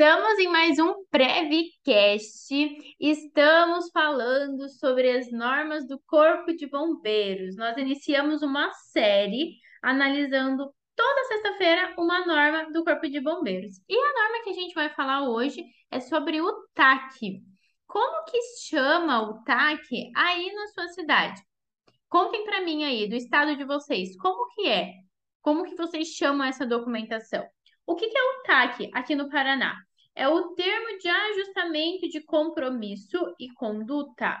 Estamos em mais um Prevcast. Estamos falando sobre as normas do Corpo de Bombeiros. Nós iniciamos uma série analisando toda sexta-feira uma norma do Corpo de Bombeiros. E a norma que a gente vai falar hoje é sobre o TAC. Como que chama o TAC aí na sua cidade? Contem para mim aí, do estado de vocês, como que é? Como que vocês chamam essa documentação? O que, que é o TAC aqui no Paraná? É o termo de ajustamento de compromisso e conduta.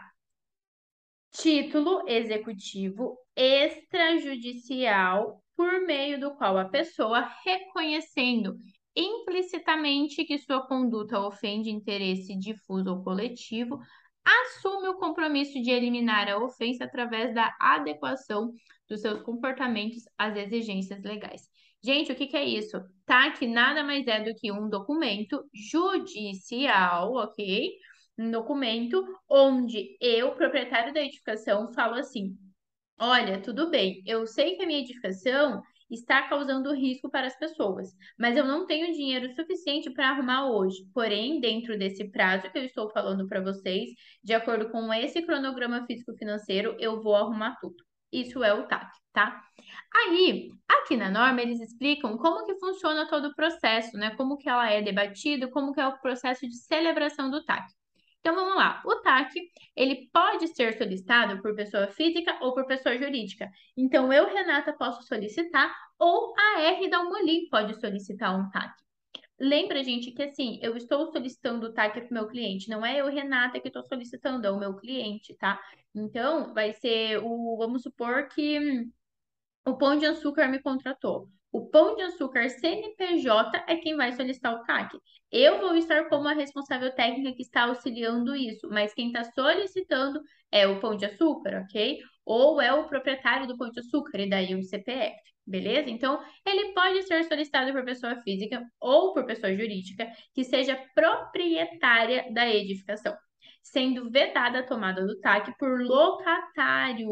Título executivo extrajudicial por meio do qual a pessoa, reconhecendo implicitamente que sua conduta ofende interesse difuso ou coletivo, assume o compromisso de eliminar a ofensa através da adequação dos seus comportamentos às exigências legais. Gente, o que, que é isso? Tá? Que nada mais é do que um documento judicial, ok? Um documento onde eu, proprietário da edificação, falo assim: olha, tudo bem, eu sei que a minha edificação está causando risco para as pessoas, mas eu não tenho dinheiro suficiente para arrumar hoje. Porém, dentro desse prazo que eu estou falando para vocês, de acordo com esse cronograma físico-financeiro, eu vou arrumar tudo. Isso é o TAC, tá? Aí, aqui na norma, eles explicam como que funciona todo o processo, né? Como que ela é debatida, como que é o processo de celebração do TAC. Então, vamos lá. O TAC, ele pode ser solicitado por pessoa física ou por pessoa jurídica. Então, eu, Renata, posso solicitar ou a R da pode solicitar um TAC. Lembra, gente, que assim, eu estou solicitando o TAC para o meu cliente, não é eu, Renata, que estou solicitando, é o meu cliente, tá? Então, vai ser o, vamos supor que o Pão de Açúcar me contratou. O Pão de Açúcar CNPJ é quem vai solicitar o TAC. Eu vou estar como a responsável técnica que está auxiliando isso, mas quem está solicitando é o Pão de Açúcar, ok? Ou é o proprietário do Pão de Açúcar, e daí o CPF, beleza? Então, ele pode ser solicitado por pessoa física ou por pessoa jurídica que seja proprietária da edificação, sendo vedada a tomada do TAC por locatário,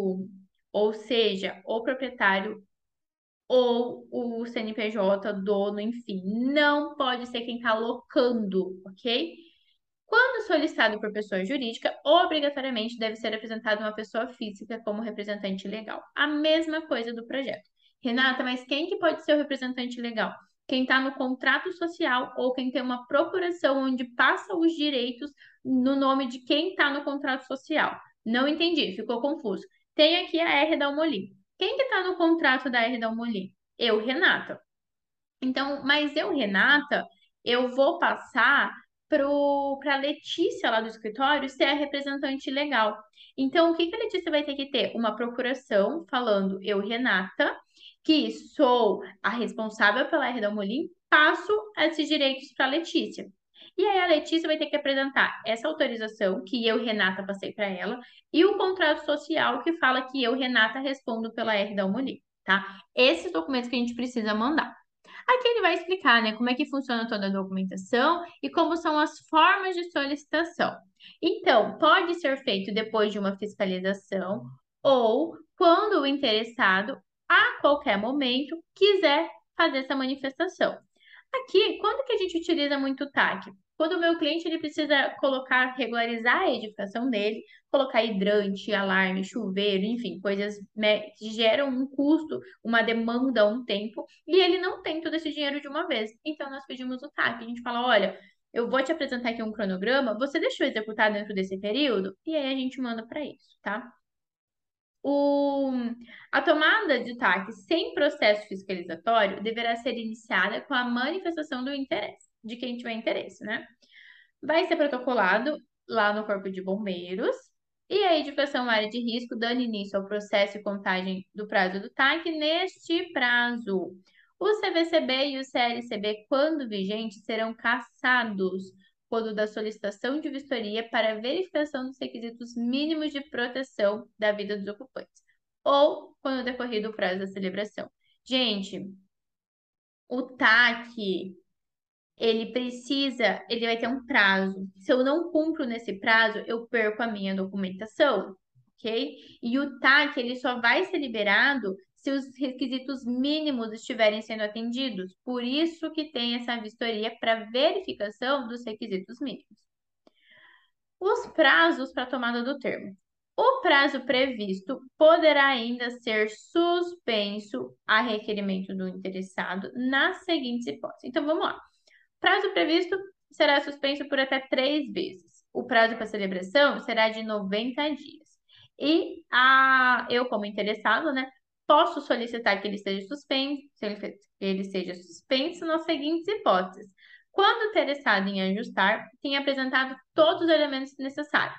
ou seja, o proprietário ou o CNPJ, dono, enfim, não pode ser quem está locando, ok? Quando solicitado por pessoa jurídica, obrigatoriamente deve ser apresentada uma pessoa física como representante legal. A mesma coisa do projeto. Renata, mas quem que pode ser o representante legal? Quem está no contrato social ou quem tem uma procuração onde passa os direitos no nome de quem está no contrato social. Não entendi, ficou confuso. Tem aqui a R da Almolim. Quem que está no contrato da R da Almolim? Eu, Renata. Então, mas eu, Renata, eu vou passar para a Letícia lá do escritório ser a representante legal. Então, o que, que a Letícia vai ter que ter? Uma procuração falando eu, Renata, que sou a responsável pela R da Almolim, passo esses direitos para a Letícia. E aí a Letícia vai ter que apresentar essa autorização que eu, Renata, passei para ela e o contrato social que fala que eu, Renata, respondo pela R da Almolim, tá? Esses documentos que a gente precisa mandar. Aqui ele vai explicar, né, como é que funciona toda a documentação e como são as formas de solicitação. Então, pode ser feito depois de uma fiscalização ou quando o interessado, a qualquer momento, quiser fazer essa manifestação. Aqui, quando que a gente utiliza muito o TAC? Quando o meu cliente ele precisa colocar, regularizar a edificação dele, colocar hidrante, alarme, chuveiro, enfim, coisas né, que geram um custo, uma demanda, um tempo, e ele não tem todo esse dinheiro de uma vez. Então, nós pedimos o TAC. A gente fala: olha, eu vou te apresentar aqui um cronograma, você deixou executar dentro desse período? E aí a gente manda para isso, tá? O, a tomada de TAC sem processo fiscalizatório deverá ser iniciada com a manifestação do interesse de quem tiver interesse, né? Vai ser protocolado lá no Corpo de Bombeiros e a edificação área de risco dando início ao processo e contagem do prazo do TAC neste prazo. O CVCB e o CLCB, quando vigentes, serão cassados quando da solicitação de vistoria para verificação dos requisitos mínimos de proteção da vida dos ocupantes, ou quando decorrido o prazo da celebração. Gente, o TAC ele precisa, ele vai ter um prazo. Se eu não cumpro nesse prazo, eu perco a minha documentação, ok? E o TAC, ele só vai ser liberado se os requisitos mínimos estiverem sendo atendidos. Por isso que tem essa vistoria para verificação dos requisitos mínimos. Os prazos para tomada do termo. O prazo previsto poderá ainda ser suspenso a requerimento do interessado nas seguintes hipóteses. Então, vamos lá. Prazo previsto será suspenso por até três vezes. O prazo para celebração será de 90 dias. E a, eu, como interessado, né, posso solicitar que ele seja suspenso, ele, ele seja suspenso nas seguintes hipóteses. Quando interessado em ajustar, tem apresentado todos os elementos necessários.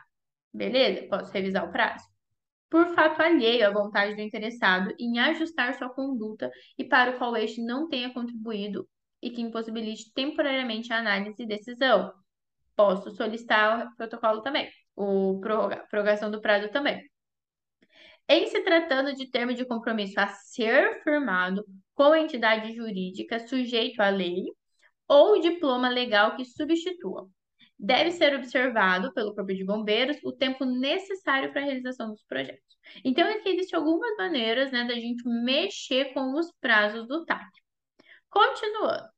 Beleza? Posso revisar o prazo. Por fato alheio à vontade do interessado em ajustar sua conduta e para o qual este não tenha contribuído e que impossibilite temporariamente a análise e decisão. Posso solicitar o protocolo também, o prorrogação do prazo também. Em se tratando de termo de compromisso a ser firmado com entidade jurídica sujeito à lei ou diploma legal que substitua. Deve ser observado pelo Corpo de Bombeiros o tempo necessário para a realização dos projetos. Então, aqui existem algumas maneiras né, da gente mexer com os prazos do TAC. Continuando.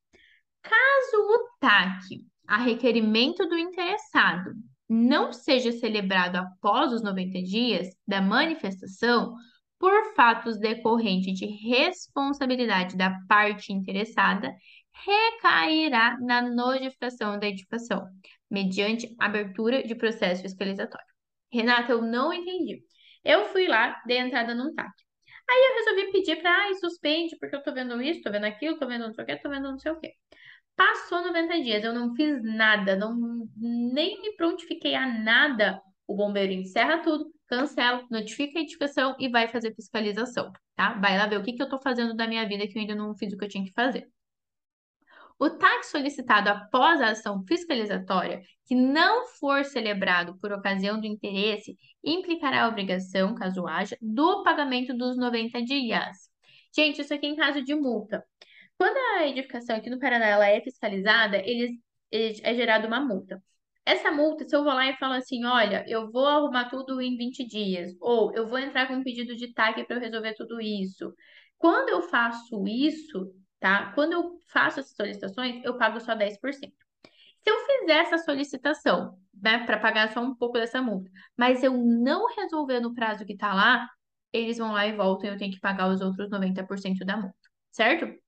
Caso o TAC, a requerimento do interessado, não seja celebrado após os 90 dias da manifestação por fatos decorrentes de responsabilidade da parte interessada, recairá na notificação da edificação, mediante abertura de processo fiscalizatório. Renata, eu não entendi. Eu fui lá, dei entrada num TAC. Aí eu resolvi pedir para, ai, suspende, porque eu tô vendo isso, tô vendo aquilo, tô vendo não sei o quê, tô vendo não sei o quê. Passou 90 dias, eu não fiz nada, não, nem me prontifiquei a nada. O bombeiro encerra tudo, cancela, notifica a edificação e vai fazer fiscalização, tá? Vai lá ver o que, que eu tô fazendo da minha vida que eu ainda não fiz o que eu tinha que fazer. O TAC solicitado após a ação fiscalizatória, que não for celebrado por ocasião do interesse, implicará a obrigação, caso haja, do pagamento dos 90 dias. Gente, isso aqui em caso de multa. Quando a edificação aqui no Paraná ela é fiscalizada, eles, é gerada uma multa. Essa multa, se eu vou lá e falo assim, olha, eu vou arrumar tudo em 20 dias, ou eu vou entrar com um pedido de TAC para eu resolver tudo isso. Quando eu faço isso, tá? Quando eu faço essas solicitações, eu pago só 10%. Se eu fizer essa solicitação, né, para pagar só um pouco dessa multa, mas eu não resolver no prazo que está lá, eles vão lá e voltam e eu tenho que pagar os outros 90% da multa, certo?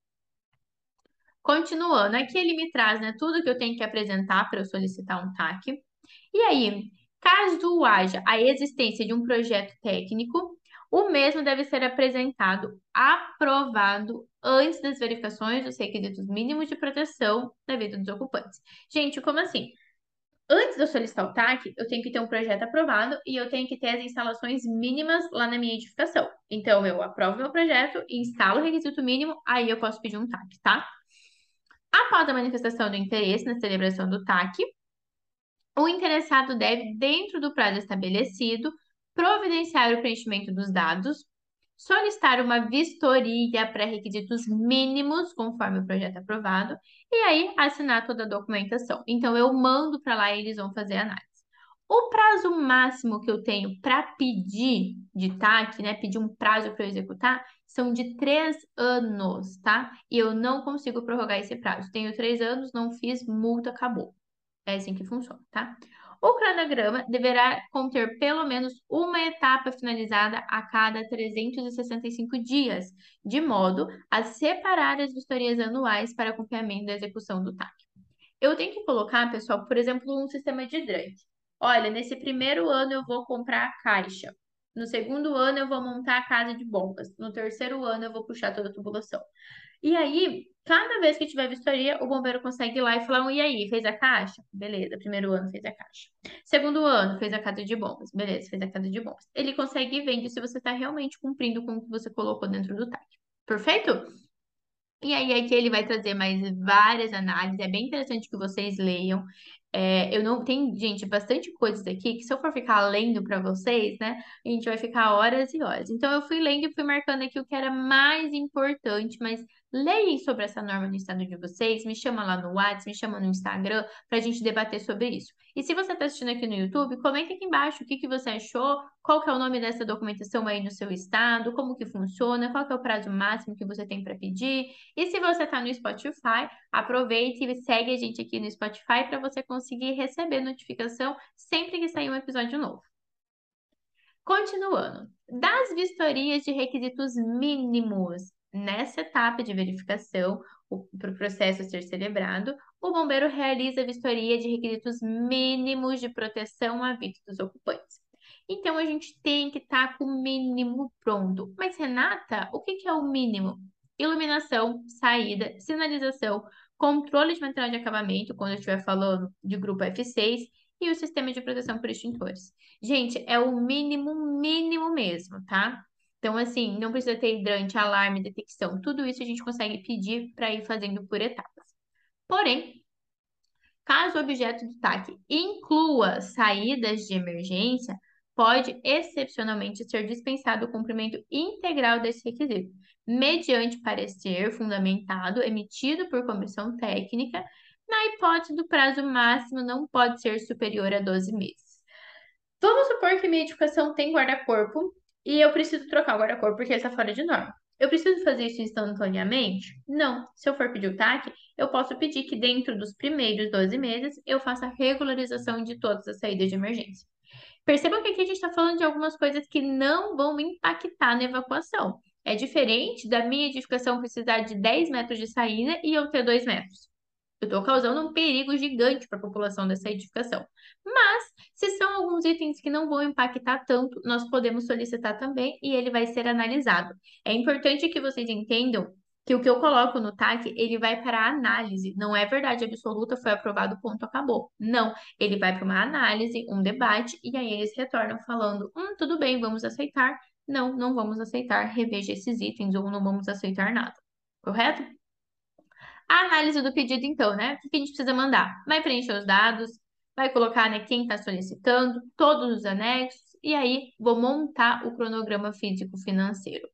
Continuando, aqui ele me traz né, tudo que eu tenho que apresentar para eu solicitar um TAC. E aí, caso haja a existência de um projeto técnico, o mesmo deve ser apresentado aprovado antes das verificações dos requisitos mínimos de proteção da vida dos ocupantes. Gente, como assim? Antes de eu solicitar o TAC, eu tenho que ter um projeto aprovado e eu tenho que ter as instalações mínimas lá na minha edificação. Então, eu aprovo meu projeto, instalo o requisito mínimo, aí eu posso pedir um TAC, tá? Após a manifestação do interesse na celebração do TAC, o interessado deve, dentro do prazo estabelecido, providenciar o preenchimento dos dados, solicitar uma vistoria para requisitos mínimos, conforme o projeto aprovado, e aí assinar toda a documentação. Então, eu mando para lá e eles vão fazer a análise. O prazo máximo que eu tenho para pedir de TAC, né, pedir um prazo para eu executar, são de três anos, tá? E eu não consigo prorrogar esse prazo. Tenho três anos, não fiz, multa, acabou. É assim que funciona, tá? O cronograma deverá conter pelo menos uma etapa finalizada a cada 365 dias, de modo a separar as vistorias anuais para acompanhamento da execução do TAC. Eu tenho que colocar, pessoal, por exemplo, um sistema de hidrante. Olha, nesse primeiro ano eu vou comprar a caixa. No segundo ano eu vou montar a casa de bombas. No terceiro ano eu vou puxar toda a tubulação. E aí, cada vez que tiver vistoria, o bombeiro consegue ir lá e falar: e aí, fez a caixa? Beleza, primeiro ano fez a caixa. Segundo ano, fez a casa de bombas. Beleza, fez a casa de bombas. Ele consegue ver se você está realmente cumprindo com o que você colocou dentro do TAC. Perfeito? E aí, aqui ele vai trazer mais várias análises. É bem interessante que vocês leiam. É, eu não tem, gente, bastante coisas aqui que se eu for ficar lendo para vocês, né, a gente vai ficar horas e horas. Então eu fui lendo e fui marcando aqui o que era mais importante, mas leia sobre essa norma no estado de vocês, me chama lá no WhatsApp, me chama no Instagram para a gente debater sobre isso. E se você está assistindo aqui no YouTube, comenta aqui embaixo o que que você achou, qual que é o nome dessa documentação aí no seu estado, como que funciona, qual que é o prazo máximo que você tem para pedir. E se você está no Spotify, aproveite e segue a gente aqui no Spotify para você conseguir receber notificação sempre que sair um episódio novo. Continuando, das vistorias de requisitos mínimos nessa etapa de verificação, para o processo ser celebrado, o bombeiro realiza a vistoria de requisitos mínimos de proteção à vida dos ocupantes. Então, a gente tem que estar tá com o mínimo pronto. Mas, Renata, o que, que é o mínimo? Iluminação, saída, sinalização, controle de material de acabamento, quando eu estiver falando de grupo F6, e o sistema de proteção por extintores. Gente, é o mínimo, mínimo mesmo, tá? Então, assim, não precisa ter hidrante, alarme, detecção. Tudo isso a gente consegue pedir para ir fazendo por etapas. Porém, caso o objeto do TAC inclua saídas de emergência, pode excepcionalmente ser dispensado o cumprimento integral desse requisito, mediante parecer fundamentado emitido por comissão técnica, na hipótese do prazo máximo não pode ser superior a 12 meses. Vamos supor que minha edificação tem guarda-corpo e eu preciso trocar o guarda-corpo porque está fora de norma. Eu preciso fazer isso instantaneamente? Não. Se eu for pedir o TAC, eu posso pedir que dentro dos primeiros 12 meses eu faça a regularização de todas as saídas de emergência. Percebam que aqui a gente está falando de algumas coisas que não vão impactar na evacuação. É diferente da minha edificação precisar de 10 metros de saída e eu ter 2 metros. Eu estou causando um perigo gigante para a população dessa edificação. Mas, se são alguns itens que não vão impactar tanto, nós podemos solicitar também e ele vai ser analisado. É importante que vocês entendam que o que eu coloco no TAC, ele vai para análise. Não é verdade absoluta, foi aprovado, ponto, acabou. Não, ele vai para uma análise, um debate, e aí eles retornam falando, hum, tudo bem, vamos aceitar. Não, não vamos aceitar, reveja esses itens, ou não vamos aceitar nada. Correto? A análise do pedido, então, né? O que a gente precisa mandar? Vai preencher os dados, vai colocar né, quem está solicitando, todos os anexos, e aí vou montar o cronograma físico-financeiro.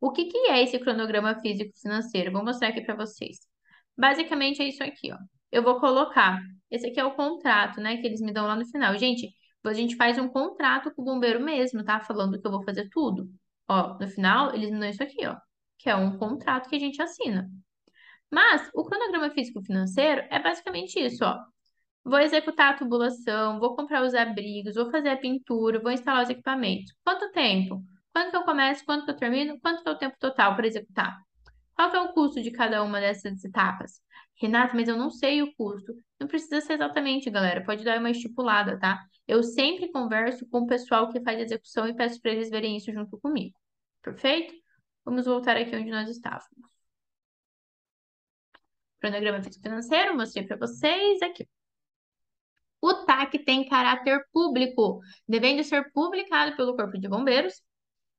O que, que é esse cronograma físico-financeiro? Vou mostrar aqui para vocês. Basicamente é isso aqui, ó. Eu vou colocar, esse aqui é o contrato, né, que eles me dão lá no final. Gente, a gente faz um contrato com o bombeiro mesmo, tá? Falando que eu vou fazer tudo. Ó, no final, eles me dão isso aqui, ó, que é um contrato que a gente assina. Mas o cronograma físico-financeiro é basicamente isso, ó. Vou executar a tubulação, vou comprar os abrigos, vou fazer a pintura, vou instalar os equipamentos. Quanto tempo? Quando que eu começo, quando que eu termino, quanto que é o tempo total para executar? Qual que é o custo de cada uma dessas etapas? Renata, mas eu não sei o custo. Não precisa ser exatamente, galera. Pode dar uma estipulada, tá? Eu sempre converso com o pessoal que faz execução e peço para eles verem isso junto comigo. Perfeito? Vamos voltar aqui onde nós estávamos. Cronograma financeiro, mostrei para vocês aqui. O TAC tem caráter público, devendo ser publicado pelo Corpo de Bombeiros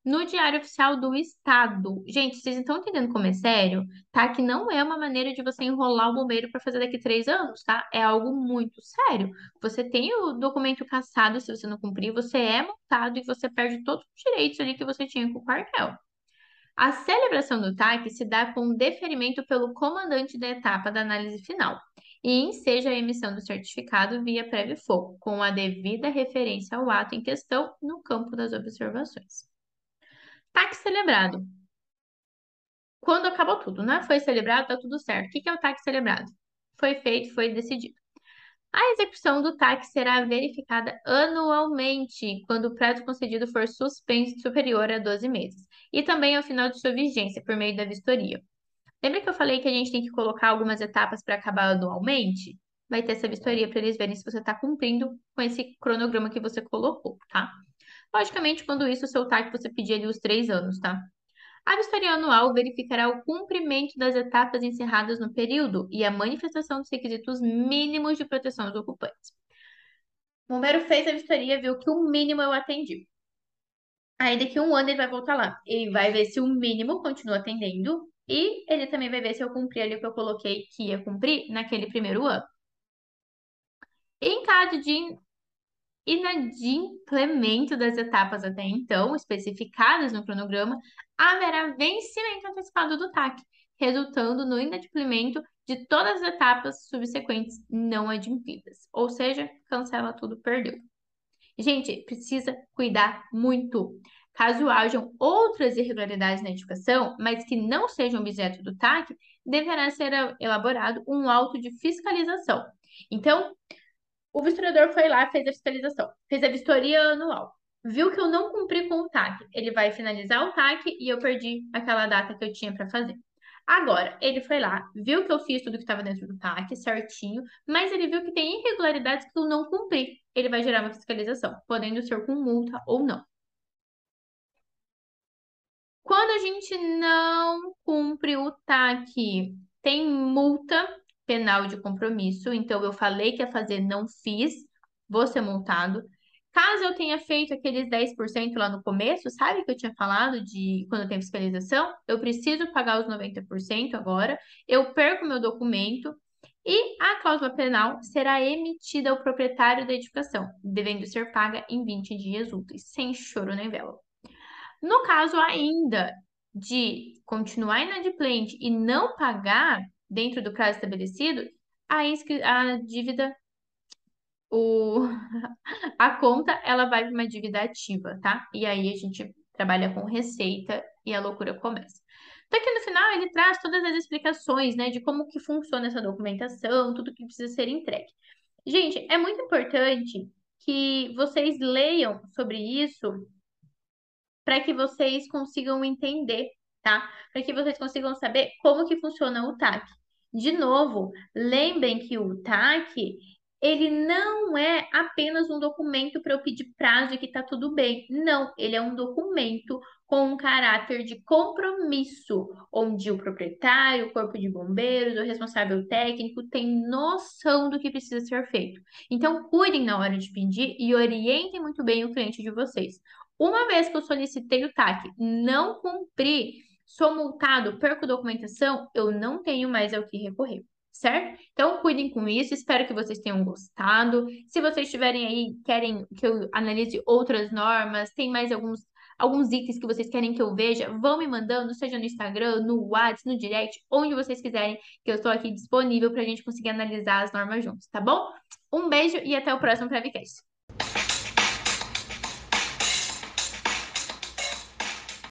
no Diário Oficial do Estado. Gente, vocês estão entendendo como é sério? Que não é uma maneira de você enrolar o bombeiro para fazer daqui três anos, tá? É algo muito sério. Você tem o documento cassado se você não cumprir, você é multado e você perde todos os direitos ali que você tinha com o quartel. A celebração do TAC se dá com deferimento pelo comandante da etapa da análise final e enseja a emissão do certificado via prévio fogo, com a devida referência ao ato em questão no campo das observações. TAC celebrado. Quando acabou tudo, né? Foi celebrado, tá tudo certo. O que é o TAC celebrado? Foi feito, foi decidido. A execução do TAC será verificada anualmente, quando o prazo concedido for suspenso superior a 12 meses, e também ao final de sua vigência, por meio da vistoria. Lembra que eu falei que a gente tem que colocar algumas etapas para acabar anualmente? Vai ter essa vistoria para eles verem se você está cumprindo com esse cronograma que você colocou, tá? Logicamente, quando isso, o seu TAC você pedir ali os três anos, tá? A vistoria anual verificará o cumprimento das etapas encerradas no período e a manifestação dos requisitos mínimos de proteção aos ocupantes. O bombeiro fez a vistoria, viu que o mínimo eu atendi. Aí daqui a um ano ele vai voltar lá. Ele vai ver se o mínimo continua atendendo e ele também vai ver se eu cumpri ali o que eu coloquei que ia cumprir naquele primeiro ano. Em caso de inadimplemento das etapas até então especificadas no cronograma, haverá vencimento antecipado do TAC, resultando no inadimplemento de todas as etapas subsequentes não adimplidas. Ou seja, cancela tudo, perdeu. Gente, precisa cuidar muito. Caso hajam outras irregularidades na edificação, mas que não sejam objeto do TAC, deverá ser elaborado um auto de fiscalização. Então, o vistoriador foi lá, fez a fiscalização, fez a vistoria anual, viu que eu não cumpri com o TAC, ele vai finalizar o TAC e eu perdi aquela data que eu tinha para fazer. Agora, ele foi lá, viu que eu fiz tudo que estava dentro do TAC certinho, mas ele viu que tem irregularidades que eu não cumpri. Ele vai gerar uma fiscalização, podendo ser com multa ou não. Quando a gente não cumpre o TAC, tem multa penal de compromisso. Então, eu falei que ia fazer, não fiz, vou ser multado. Caso eu tenha feito aqueles 10% lá no começo, sabe que eu tinha falado de quando tem fiscalização? Eu preciso pagar os 90% agora, eu perco meu documento e a cláusula penal será emitida ao proprietário da edificação, devendo ser paga em 20 dias úteis, sem choro nem vela. No caso ainda de continuar inadimplente e não pagar dentro do prazo estabelecido, a, a dívida, o, a conta, ela vai para uma dívida ativa, tá? E aí a gente trabalha com receita e a loucura começa. Então, aqui no final, ele traz todas as explicações, né, de como que funciona essa documentação, tudo que precisa ser entregue. Gente, é muito importante que vocês leiam sobre isso para que vocês consigam entender, tá? Para que vocês consigam saber como que funciona o TAC. De novo, lembrem que o TAC, ele não é apenas um documento para eu pedir prazo e que está tudo bem. Não, ele é um documento com um caráter de compromisso, onde o proprietário, o corpo de bombeiros, o responsável técnico tem noção do que precisa ser feito. Então, cuidem na hora de pedir e orientem muito bem o cliente de vocês. Uma vez que eu solicitei o TAC, não cumpri, sou multado, perco documentação, eu não tenho mais ao que recorrer, certo? Então, cuidem com isso, espero que vocês tenham gostado. Se vocês tiverem aí, querem que eu analise outras normas, tem mais alguns alguns itens que vocês querem que eu veja, vão me mandando, seja no Instagram, no WhatsApp, no direct, onde vocês quiserem, que eu estou aqui disponível para a gente conseguir analisar as normas juntos, tá bom? Um beijo e até o próximo Prevcast.